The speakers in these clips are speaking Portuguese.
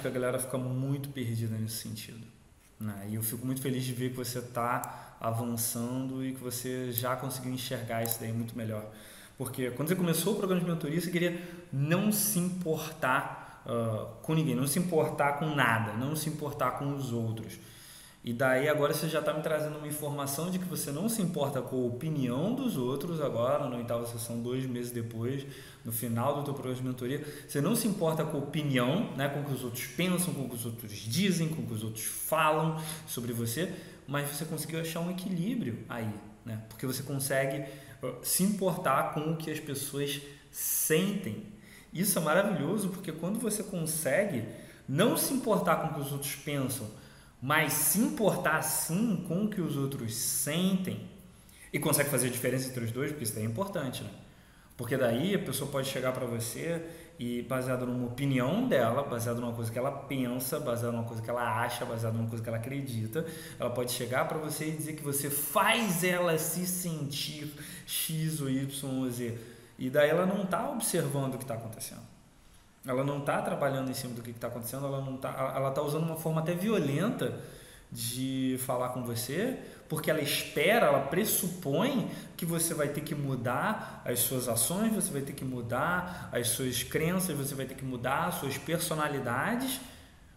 Claramente que a galera fica muito perdida nesse sentido. Né? E eu fico muito feliz de ver que você está avançando e que você já conseguiu enxergar isso daí muito melhor. Porque quando você começou o programa de mentoria, você queria não se importar uh, com ninguém, não se importar com nada, não se importar com os outros. E daí agora você já está me trazendo uma informação de que você não se importa com a opinião dos outros agora, na oitava sessão, dois meses depois, no final do teu programa de mentoria. Você não se importa com a opinião, né, com o que os outros pensam, com o que os outros dizem, com o que os outros falam sobre você, mas você conseguiu achar um equilíbrio aí, né? Porque você consegue se importar com o que as pessoas sentem. Isso é maravilhoso porque quando você consegue não se importar com o que os outros pensam, mas se importar sim com o que os outros sentem e consegue fazer a diferença entre os dois, porque isso é importante, né? Porque daí a pessoa pode chegar para você e baseado numa opinião dela, baseado numa coisa que ela pensa, baseado numa coisa que ela acha, baseado numa coisa que ela acredita, ela pode chegar para você e dizer que você faz ela se sentir X ou Y ou Z. E daí ela não está observando o que está acontecendo. Ela não está trabalhando em cima do que está acontecendo, ela não tá, ela está usando uma forma até violenta de falar com você, porque ela espera, ela pressupõe que você vai ter que mudar as suas ações, você vai ter que mudar as suas crenças, você vai ter que mudar as suas personalidades,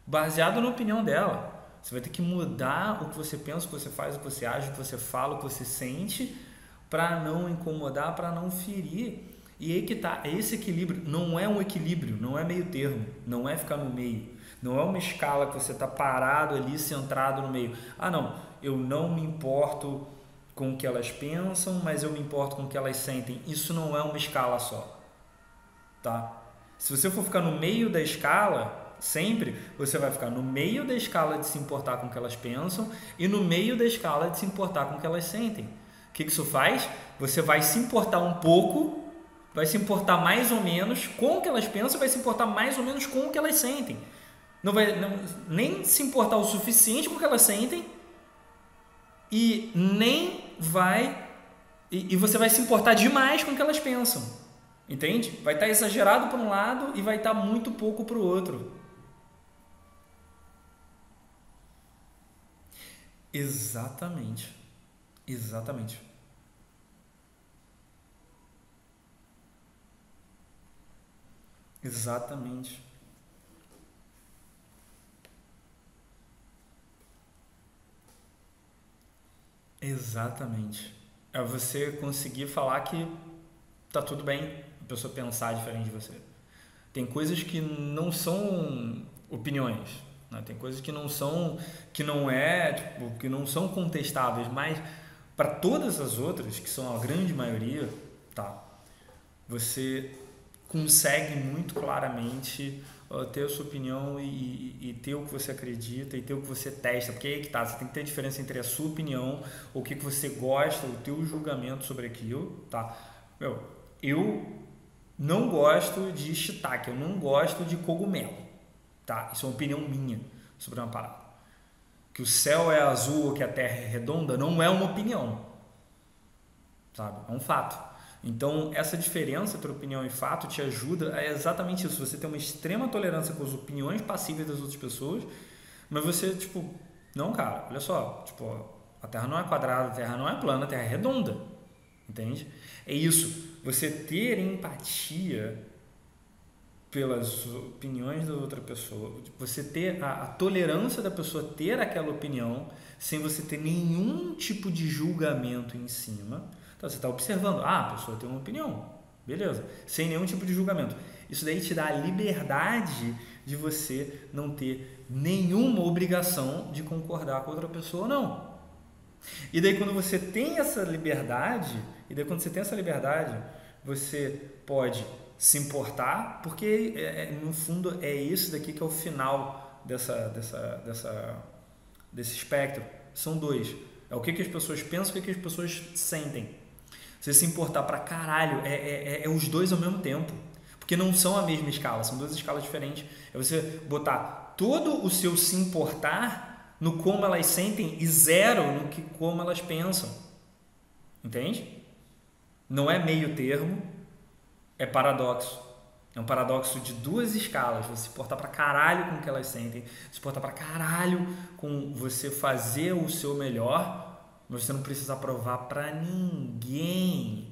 baseado na opinião dela. Você vai ter que mudar o que você pensa, o que você faz, o que você age, o que você fala, o que você sente, para não incomodar, para não ferir. E aí que tá, esse equilíbrio não é um equilíbrio, não é meio termo, não é ficar no meio. Não é uma escala que você está parado ali, centrado no meio. Ah, não, eu não me importo com o que elas pensam, mas eu me importo com o que elas sentem. Isso não é uma escala só. Tá? Se você for ficar no meio da escala, sempre, você vai ficar no meio da escala de se importar com o que elas pensam e no meio da escala de se importar com o que elas sentem. O que isso faz? Você vai se importar um pouco vai se importar mais ou menos com o que elas pensam, vai se importar mais ou menos com o que elas sentem. Não vai não, nem se importar o suficiente com o que elas sentem e nem vai e, e você vai se importar demais com o que elas pensam. Entende? Vai estar exagerado para um lado e vai estar muito pouco para o outro. Exatamente. Exatamente. Exatamente. Exatamente. É você conseguir falar que tá tudo bem a pessoa pensar diferente de você. Tem coisas que não são opiniões, né? tem coisas que não são que não é tipo, que não são contestáveis, mas para todas as outras que são a grande maioria, tá? Você consegue muito claramente ter a sua opinião e, e, e, ter o que você acredita e ter o que você testa, porque aí que tá, você tem que ter a diferença entre a sua opinião, o que, que você gosta, o teu julgamento sobre aquilo, tá? Meu, eu não gosto de shiitake, eu não gosto de cogumelo, tá? Isso é uma opinião minha sobre uma parada. Que o céu é azul ou que a terra é redonda não é uma opinião, sabe? É um fato. Então, essa diferença entre opinião e fato te ajuda a exatamente isso. Você tem uma extrema tolerância com as opiniões passíveis das outras pessoas, mas você, tipo, não, cara, olha só, tipo, a Terra não é quadrada, a Terra não é plana, a Terra é redonda. Entende? É isso. Você ter empatia pelas opiniões da outra pessoa, você ter a, a, tolerância da pessoa ter aquela opinião sem você ter nenhum tipo de julgamento em cima então você está observando, ah, a pessoa tem uma opinião, beleza, sem nenhum tipo de julgamento. Isso daí te dá a liberdade de você não ter nenhuma obrigação de concordar com outra pessoa, não. E daí quando você tem essa liberdade, e daí quando você tem essa liberdade, você pode se importar, porque é, é, no fundo é isso daqui que é o final dessa, dessa, dessa, desse espectro. São dois. É o que, que as pessoas pensam, o que, que as pessoas sentem. Você se importar pra caralho, é, é, é, é os dois ao mesmo tempo. Porque não são a mesma escala, são duas escalas diferentes. É você botar todo o seu se importar no como elas sentem e zero no que como elas pensam. Entende? Não é meio termo, é paradoxo. É um paradoxo de duas escalas. Você se portar pra caralho com o que elas sentem, se portar pra caralho com você fazer o seu melhor, mas você não precisa provar pra ninguém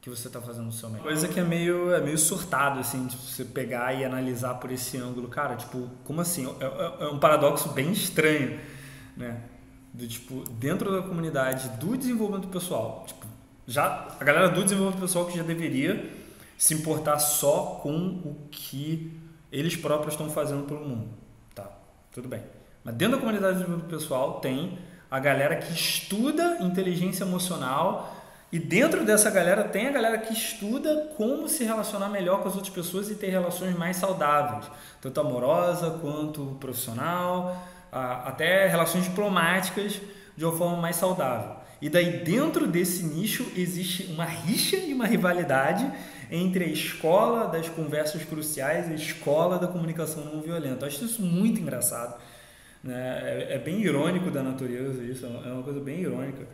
que você está fazendo o seu melhor. Coisa que é meio, é meio surtado, assim, de você pegar e analisar por esse ângulo. Cara, tipo, como assim? É, é, é um paradoxo bem estranho, né? Do tipo, dentro da comunidade do desenvolvimento pessoal, tipo, já a galera do desenvolvimento pessoal que já deveria se importar só com o que eles próprios estão fazendo pelo mundo. Tá, tudo bem. Mas dentro da comunidade do desenvolvimento pessoal tem a galera que estuda inteligência emocional e dentro dessa galera tem a galera que estuda como se relacionar melhor com as outras pessoas e ter relações mais saudáveis, tanto amorosa quanto profissional, até relações diplomáticas de uma forma mais saudável. E daí dentro desse nicho existe uma rixa e uma rivalidade entre a escola das conversas cruciais e a escola da comunicação não violenta. Eu acho isso muito engraçado. Né? É, é bem irônico da natureza isso, é uma coisa bem irônica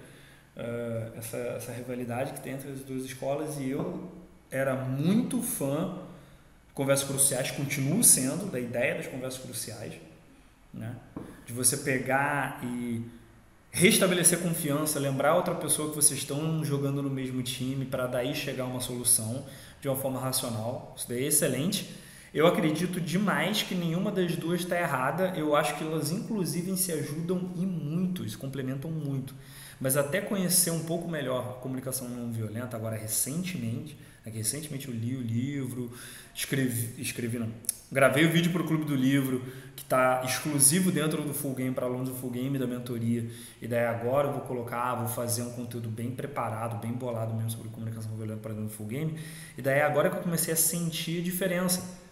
uh, essa, essa rivalidade que tem entre as duas escolas e eu era muito fã conversas cruciais, continuo sendo, da ideia das conversas cruciais, né? de você pegar e restabelecer confiança, lembrar outra pessoa que vocês estão jogando no mesmo time para daí chegar a uma solução de uma forma racional. Isso daí é excelente. Eu acredito demais que nenhuma das duas está errada. Eu acho que elas, inclusive, se ajudam e muito, se complementam muito mas até conhecer um pouco melhor a comunicação não violenta, agora recentemente, é que recentemente eu li o livro, escrevi, escrevi não, gravei o vídeo para o Clube do Livro, que está exclusivo dentro do Full Game, para alunos do Full Game da mentoria, e daí agora eu vou colocar, vou fazer um conteúdo bem preparado, bem bolado mesmo sobre comunicação não violenta para dentro do Full Game, e daí agora que eu comecei a sentir a diferença.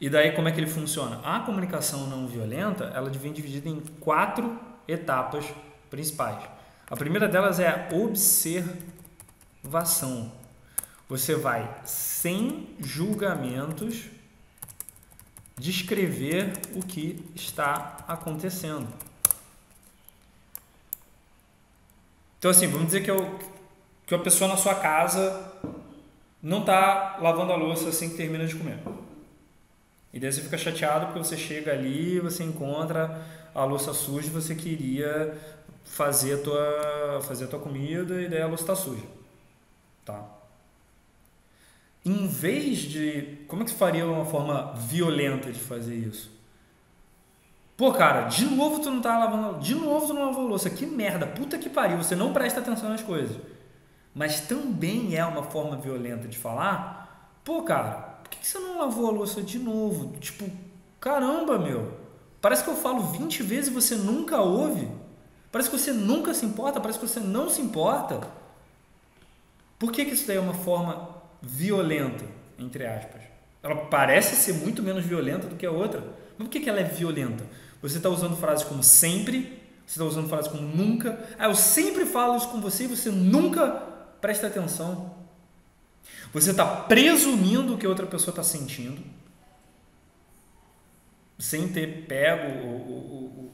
E daí como é que ele funciona? A comunicação não violenta, ela vem dividida em quatro etapas principais. A primeira delas é a observação. Você vai, sem julgamentos, descrever o que está acontecendo. Então, assim, vamos dizer que, eu, que a pessoa na sua casa não está lavando a louça assim que termina de comer. E daí você fica chateado porque você chega ali, você encontra a louça suja você queria fazer a tua, fazer a tua comida e daí a louça está suja. Tá? Em vez de. Como é que faria uma forma violenta de fazer isso? Pô, cara, de novo tu não tá lavando. De novo tu não lavou louça. Que merda, puta que pariu. Você não presta atenção nas coisas. Mas também é uma forma violenta de falar. Pô, cara, que você não lavou a louça de novo? Tipo, caramba, meu. Parece que eu falo 20 vezes e você nunca ouve. Parece que você nunca se importa, parece que você não se importa. Por que, que isso daí é uma forma violenta, entre aspas? Ela parece ser muito menos violenta do que a outra. Mas por que, que ela é violenta? Você está usando frases como sempre, você está usando frases como nunca. Ah, eu sempre falo isso com você e você nunca presta atenção. Você está presumindo o que outra pessoa está sentindo, sem ter pego o, o,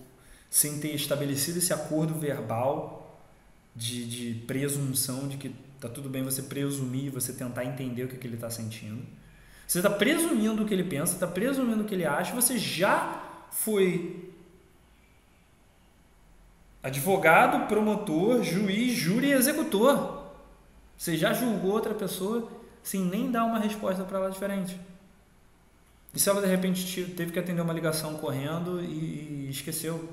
sem ter estabelecido esse acordo verbal de, de presunção de que tá tudo bem você presumir, você tentar entender o que, que ele está sentindo. Você está presumindo o que ele pensa, está presumindo o que ele acha, você já foi advogado, promotor, juiz, júri e executor. Você já julgou outra pessoa sem nem dar uma resposta para ela diferente. E se ela de repente teve que atender uma ligação correndo e esqueceu?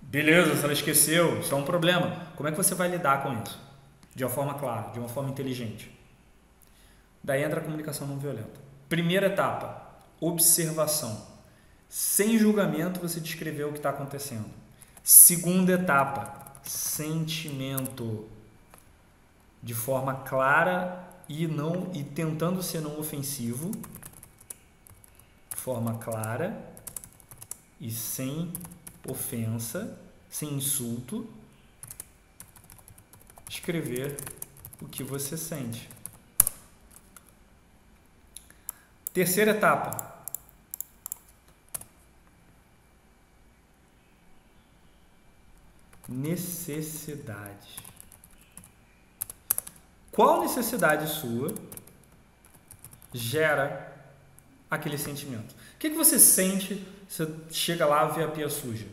Beleza, se ela esqueceu, isso é um problema. Como é que você vai lidar com isso? De uma forma clara, de uma forma inteligente. Daí entra a comunicação não violenta. Primeira etapa, observação. Sem julgamento, você descreveu o que está acontecendo. Segunda etapa, sentimento de forma clara e não e tentando ser não ofensivo, forma clara e sem ofensa, sem insulto, escrever o que você sente. Terceira etapa. Necessidade. Qual necessidade sua gera aquele sentimento? O que, que você sente você chega lá e vê a pia suja?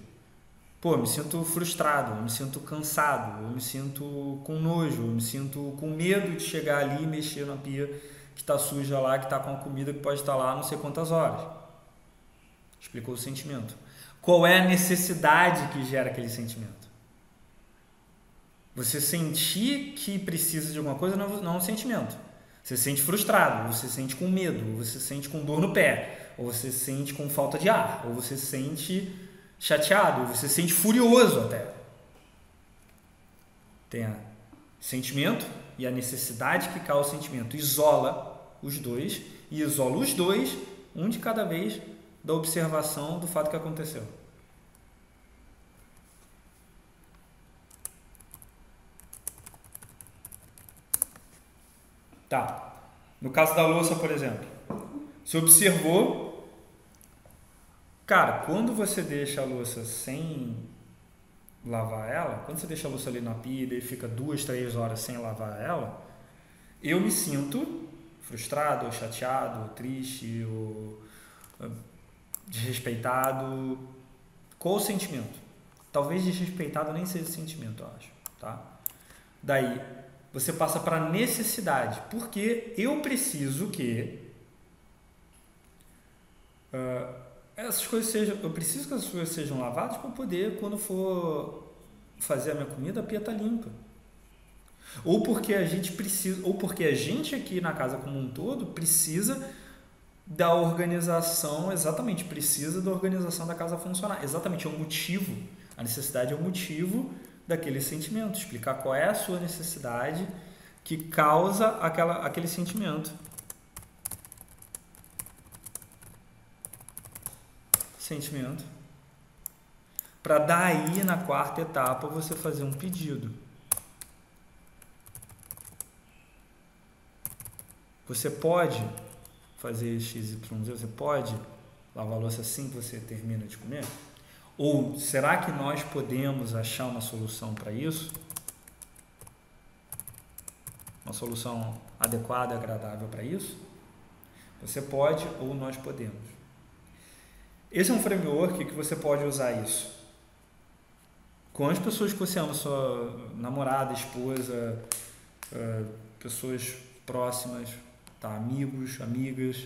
Pô, eu me sinto frustrado, eu me sinto cansado, eu me sinto com nojo, eu me sinto com medo de chegar ali e mexer na pia que está suja lá, que está com a comida que pode estar tá lá não sei quantas horas. Explicou o sentimento. Qual é a necessidade que gera aquele sentimento? Você sentir que precisa de alguma coisa não, não é um sentimento. Você se sente frustrado, você se sente com medo, você se sente com dor no pé, ou você se sente com falta de ar, ou você se sente chateado, ou você se sente furioso até. Tem a sentimento e a necessidade que causa o sentimento. Isola os dois e isola os dois, um de cada vez, da observação do fato que aconteceu. Tá. No caso da louça, por exemplo, você observou, cara, quando você deixa a louça sem lavar ela, quando você deixa a louça ali na pia e fica duas, três horas sem lavar ela, eu me sinto frustrado, ou chateado, ou triste, ou ah, desrespeitado. Qual o sentimento? Talvez desrespeitado nem seja sentimento, eu acho, tá? Daí, você passa para necessidade, porque eu preciso que uh, essas coisas sejam, eu preciso que essas coisas sejam lavadas para poder, quando for fazer a minha comida, a pia tá limpa. Ou porque a gente precisa, ou porque a gente aqui na casa como um todo precisa da organização, exatamente, precisa da organização da casa funcionar. Exatamente, é o motivo. A necessidade é o motivo daquele sentimento, explicar qual é a sua necessidade que causa aquela, aquele sentimento. Sentimento. Para daí, na quarta etapa, você fazer um pedido. Você pode fazer XYZ, você pode lavar a louça assim que você termina de comer? Ou será que nós podemos achar uma solução para isso? Uma solução adequada, agradável para isso? Você pode ou nós podemos. Esse é um framework que você pode usar isso. Com as pessoas que você ama, sua namorada, esposa, pessoas próximas, tá? amigos, amigas.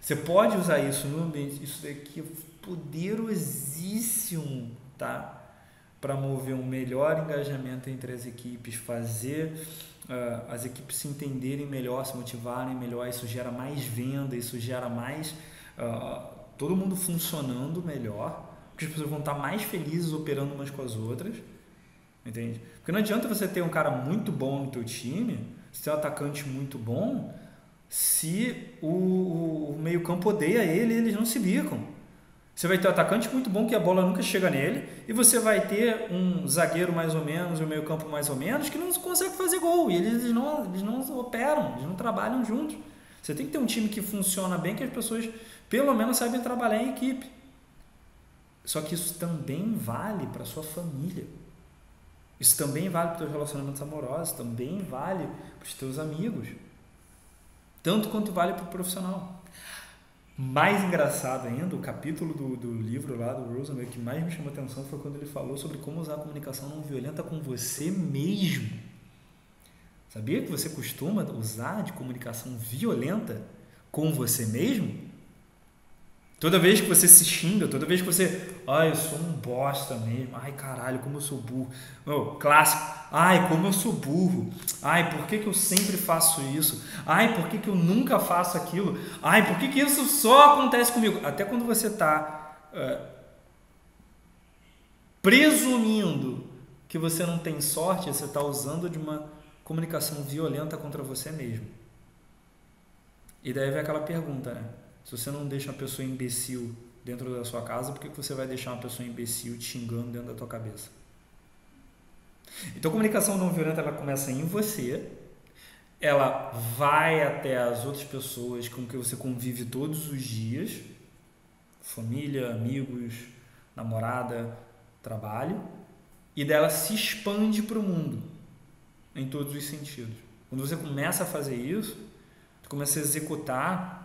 Você pode usar isso no ambiente. Isso daqui poderosíssimo, tá? Para mover um melhor engajamento entre as equipes, fazer uh, as equipes se entenderem melhor, se motivarem melhor. Isso gera mais venda, isso gera mais. Uh, todo mundo funcionando melhor, porque as pessoas vão estar mais felizes operando umas com as outras. Entende? Porque não adianta você ter um cara muito bom no teu time, se ter um atacante muito bom, se o, o meio campo odeia ele eles não se bicam. Você vai ter um atacante muito bom que a bola nunca chega nele, e você vai ter um zagueiro mais ou menos, e um meio-campo mais ou menos, que não consegue fazer gol. E eles não, eles não operam, eles não trabalham juntos. Você tem que ter um time que funciona bem, que as pessoas pelo menos sabem trabalhar em equipe. Só que isso também vale para sua família. Isso também vale para os relacionamentos amorosos, também vale para os teus amigos. Tanto quanto vale para o profissional. Mais engraçado ainda, o capítulo do, do livro lá do Rosenberg que mais me chamou atenção foi quando ele falou sobre como usar a comunicação não violenta com você mesmo. Sabia que você costuma usar de comunicação violenta com você mesmo? Toda vez que você se xinga, toda vez que você. Ai, eu sou um bosta mesmo. Ai, caralho, como eu sou burro. Oh, clássico. Ai, como eu sou burro. Ai, por que, que eu sempre faço isso? Ai, por que, que eu nunca faço aquilo? Ai, por que, que isso só acontece comigo? Até quando você está uh, presumindo que você não tem sorte, você está usando de uma comunicação violenta contra você mesmo. E daí vem aquela pergunta, né? Se você não deixa uma pessoa imbecil dentro da sua casa, por que você vai deixar uma pessoa imbecil te xingando dentro da tua cabeça? Então, a comunicação não violenta ela começa em você, ela vai até as outras pessoas com que você convive todos os dias, família, amigos, namorada, trabalho, e dela se expande para o mundo em todos os sentidos. Quando você começa a fazer isso, você começa a executar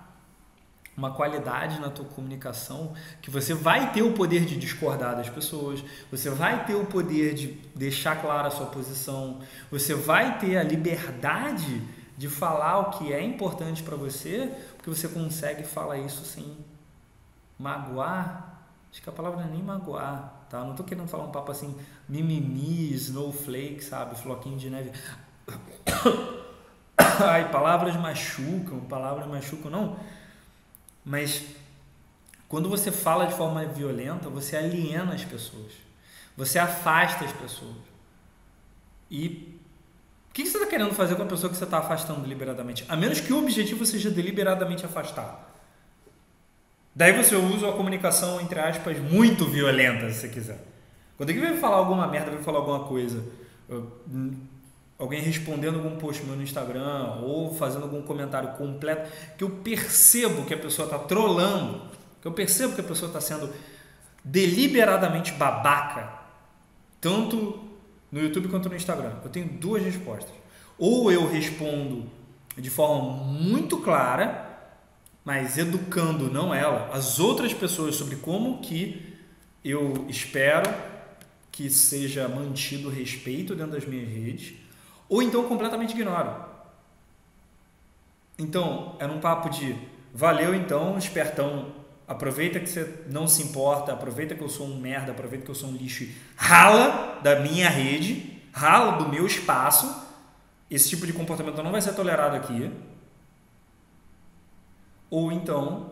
uma qualidade na tua comunicação que você vai ter o poder de discordar das pessoas, você vai ter o poder de deixar clara a sua posição, você vai ter a liberdade de falar o que é importante para você, porque você consegue falar isso sem magoar. Acho que a palavra não é nem magoar, tá? Não tô querendo falar um papo assim, mimimi, snowflake, sabe? Floquinho de neve. Ai, palavras machucam, palavras machucam, não mas quando você fala de forma violenta, você aliena as pessoas. Você afasta as pessoas. E o que você está querendo fazer com a pessoa que você está afastando deliberadamente? A menos que o objetivo seja deliberadamente afastar. Daí você usa a comunicação, entre aspas, muito violenta, se você quiser. Quando alguém vai falar alguma merda, vai falar alguma coisa, alguém respondendo algum post meu no Instagram ou fazendo algum comentário completo que eu percebo que a pessoa está trolando, que eu percebo que a pessoa está sendo deliberadamente babaca, tanto no YouTube quanto no Instagram. Eu tenho duas respostas. Ou eu respondo de forma muito clara, mas educando não ela, as outras pessoas sobre como que eu espero que seja mantido respeito dentro das minhas redes ou então completamente ignoro. Então, é num papo de valeu então, espertão, aproveita que você não se importa, aproveita que eu sou um merda, aproveita que eu sou um lixo, rala da minha rede, rala do meu espaço. Esse tipo de comportamento não vai ser tolerado aqui. Ou então,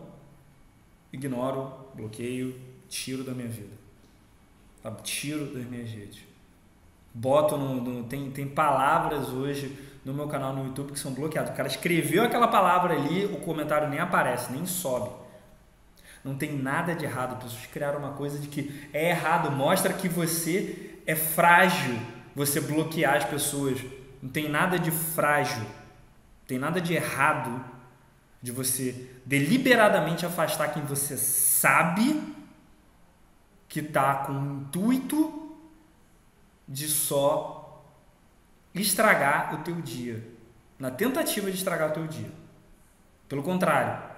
ignoro, bloqueio, tiro da minha vida. Tiro das minhas redes boto no, no, tem, tem palavras hoje no meu canal no YouTube que são bloqueadas. O cara escreveu aquela palavra ali, o comentário nem aparece, nem sobe. Não tem nada de errado. Pessoas criaram uma coisa de que é errado, mostra que você é frágil. Você bloquear as pessoas. Não tem nada de frágil. Não tem nada de errado de você deliberadamente afastar quem você sabe que está com intuito de só estragar o teu dia, na tentativa de estragar o teu dia. Pelo contrário,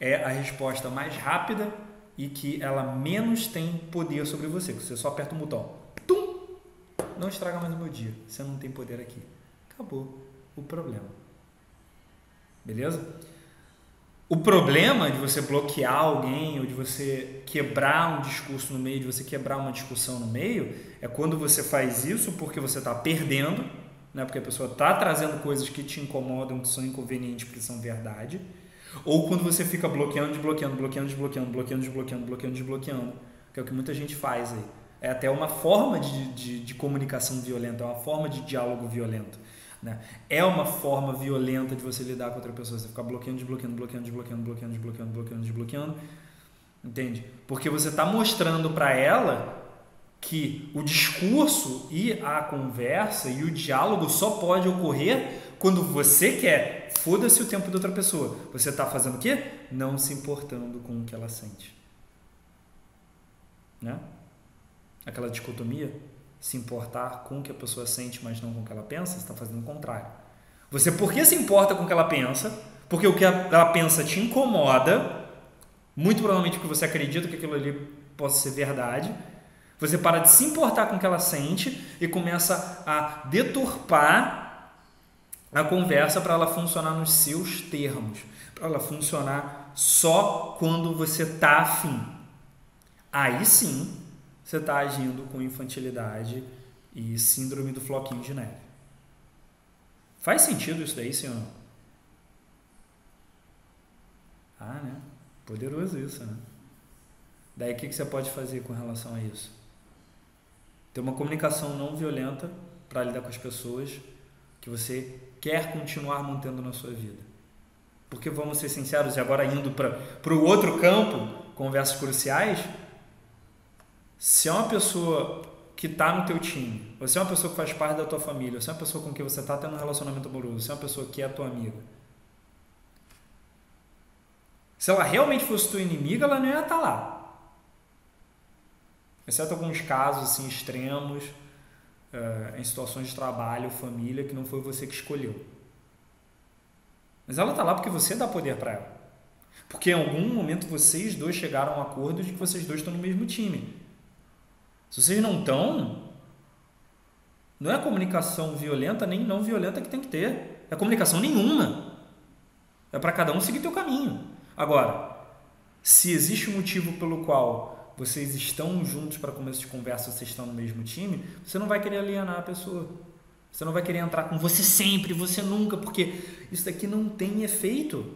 é a resposta mais rápida e que ela menos tem poder sobre você. Você só aperta um botão, tum, não estraga mais o meu dia. Você não tem poder aqui. Acabou o problema. Beleza? O problema de você bloquear alguém ou de você quebrar um discurso no meio, de você quebrar uma discussão no meio, é quando você faz isso porque você está perdendo, né? porque a pessoa está trazendo coisas que te incomodam, que são inconvenientes, que são verdade, ou quando você fica bloqueando, desbloqueando, bloqueando, desbloqueando, bloqueando, desbloqueando, bloqueando, desbloqueando, que é o que muita gente faz aí. É até uma forma de, de, de comunicação violenta, é uma forma de diálogo violento. Né? É uma forma violenta de você lidar com outra pessoa. Você ficar bloqueando, desbloqueando, bloqueando, desbloqueando, bloqueando, desbloqueando, bloqueando, desbloqueando. Entende? Porque você está mostrando para ela que o discurso e a conversa e o diálogo só pode ocorrer quando você quer. Foda-se o tempo da outra pessoa. Você está fazendo o quê? Não se importando com o que ela sente. Né? Aquela dicotomia se importar com o que a pessoa sente, mas não com o que ela pensa, você está fazendo o contrário. Você, por que se importa com o que ela pensa? Porque o que ela pensa te incomoda, muito provavelmente porque você acredita que aquilo ali possa ser verdade. Você para de se importar com o que ela sente e começa a deturpar a conversa para ela funcionar nos seus termos, para ela funcionar só quando você está afim. Aí sim você está agindo com infantilidade e síndrome do floquinho de neve. Faz sentido isso daí, senhor? Ah, né? Poderoso isso, né? Daí o que, que você pode fazer com relação a isso? ter uma comunicação não violenta para lidar com as pessoas que você quer continuar mantendo na sua vida. Porque vamos ser sinceros, e agora indo para o outro campo, conversas cruciais, se é uma pessoa que está no teu time, você é uma pessoa que faz parte da tua família, você é uma pessoa com quem você está tendo um relacionamento amoroso, você é uma pessoa que é tua amiga. Se ela realmente fosse tua inimiga, ela não ia estar tá lá. Exceto alguns casos assim extremos, uh, em situações de trabalho, família, que não foi você que escolheu. Mas ela está lá porque você dá poder para ela. Porque em algum momento vocês dois chegaram a um acordo de que vocês dois estão no mesmo time. Se vocês não estão, não é comunicação violenta nem não violenta que tem que ter. É comunicação nenhuma. É para cada um seguir teu caminho. Agora, se existe um motivo pelo qual vocês estão juntos para começo de conversa, vocês estão no mesmo time, você não vai querer alienar a pessoa. Você não vai querer entrar com você sempre, você nunca, porque isso daqui não tem efeito.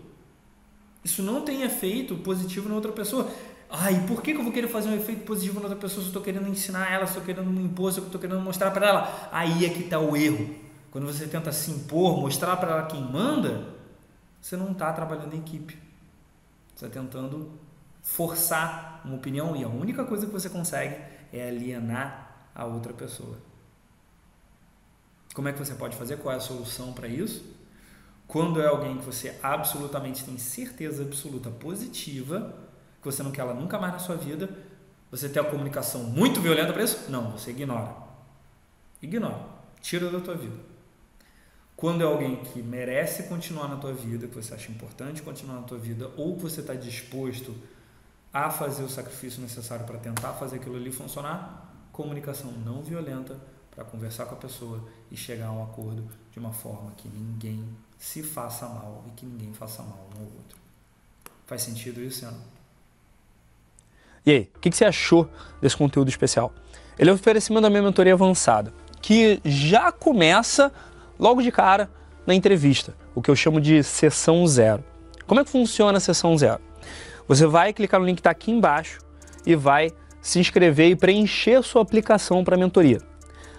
Isso não tem efeito positivo na outra pessoa. Ai, por que, que eu vou querer fazer um efeito positivo na outra pessoa se eu estou querendo ensinar ela, se eu estou querendo me impor, se eu estou querendo mostrar para ela? Aí é que está o erro. Quando você tenta se impor, mostrar para ela quem manda, você não está trabalhando em equipe. Você está tentando forçar uma opinião e a única coisa que você consegue é alienar a outra pessoa. Como é que você pode fazer? Qual é a solução para isso? Quando é alguém que você absolutamente tem certeza absoluta positiva, que você não quer ela nunca mais na sua vida, você tem a comunicação muito violenta para isso? Não, você ignora. Ignora. Tira da tua vida. Quando é alguém que merece continuar na tua vida, que você acha importante continuar na tua vida, ou que você está disposto a fazer o sacrifício necessário para tentar fazer aquilo ali funcionar, comunicação não violenta para conversar com a pessoa e chegar a um acordo de uma forma que ninguém se faça mal e que ninguém faça mal um ao outro. Faz sentido isso, Ana? E aí, o que, que você achou desse conteúdo especial? Ele é um oferecimento da minha mentoria avançada, que já começa logo de cara na entrevista, o que eu chamo de sessão zero. Como é que funciona a sessão zero? Você vai clicar no link que está aqui embaixo e vai se inscrever e preencher sua aplicação para a mentoria.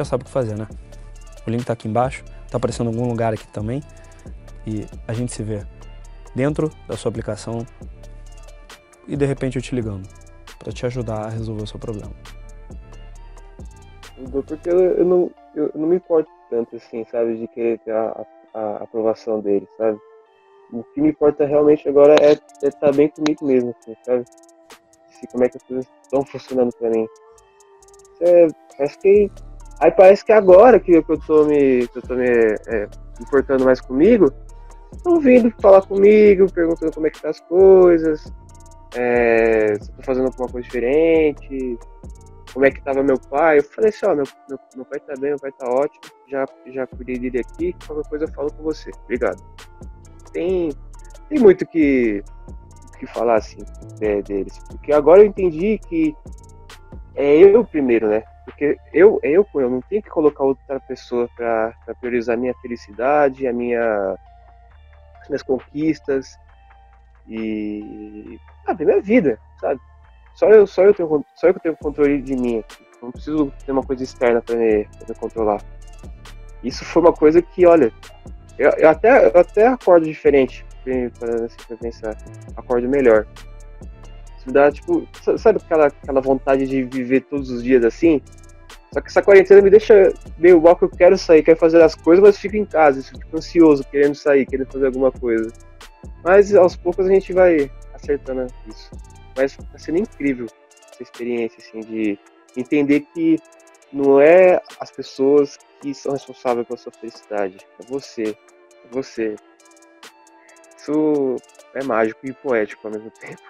já sabe o que fazer, né? O link está aqui embaixo, está aparecendo em algum lugar aqui também. E a gente se vê dentro da sua aplicação e de repente eu te ligando para te ajudar a resolver o seu problema. Porque eu, não, eu não me importo tanto assim, sabe, de querer ter a, a, aprovação dele, sabe? o que me importa realmente agora é estar tá bem comigo mesmo, assim, sabe? Se, como é que as coisas estão funcionando pra mim. É, parece que. Aí parece que agora que eu tô me, eu tô me é, importando mais comigo, estão vindo falar comigo, perguntando como é que tá as coisas, é, se eu tô fazendo alguma coisa diferente, como é que tava meu pai. Eu falei assim, ó, meu, meu, meu pai tá bem, meu pai tá ótimo, já, já cuidei dele aqui, qualquer coisa eu falo com você. Obrigado tem, tem muito que, que falar assim deles. Porque agora eu entendi que é eu primeiro, né? Porque eu, eu eu, não tenho que colocar outra pessoa para priorizar a minha felicidade, a minha, as minhas conquistas e a minha vida, sabe? Só eu, só eu tenho, só eu tenho controle de mim. Não preciso ter uma coisa externa para me, me controlar. Isso foi uma coisa que, olha, eu, eu, até, eu até acordo diferente, para assim, pensar. Acordo melhor. Isso dá, tipo, sabe aquela, aquela vontade de viver todos os dias assim? Só que essa quarentena me deixa meio mal que eu quero sair, quero fazer as coisas, mas fico em casa, fico ansioso, querendo sair, querendo fazer alguma coisa. Mas aos poucos a gente vai acertando isso. Mas tá sendo incrível essa experiência, assim, de entender que não é as pessoas que são responsáveis pela sua felicidade, é você, é você. Isso é mágico e poético ao mesmo tempo.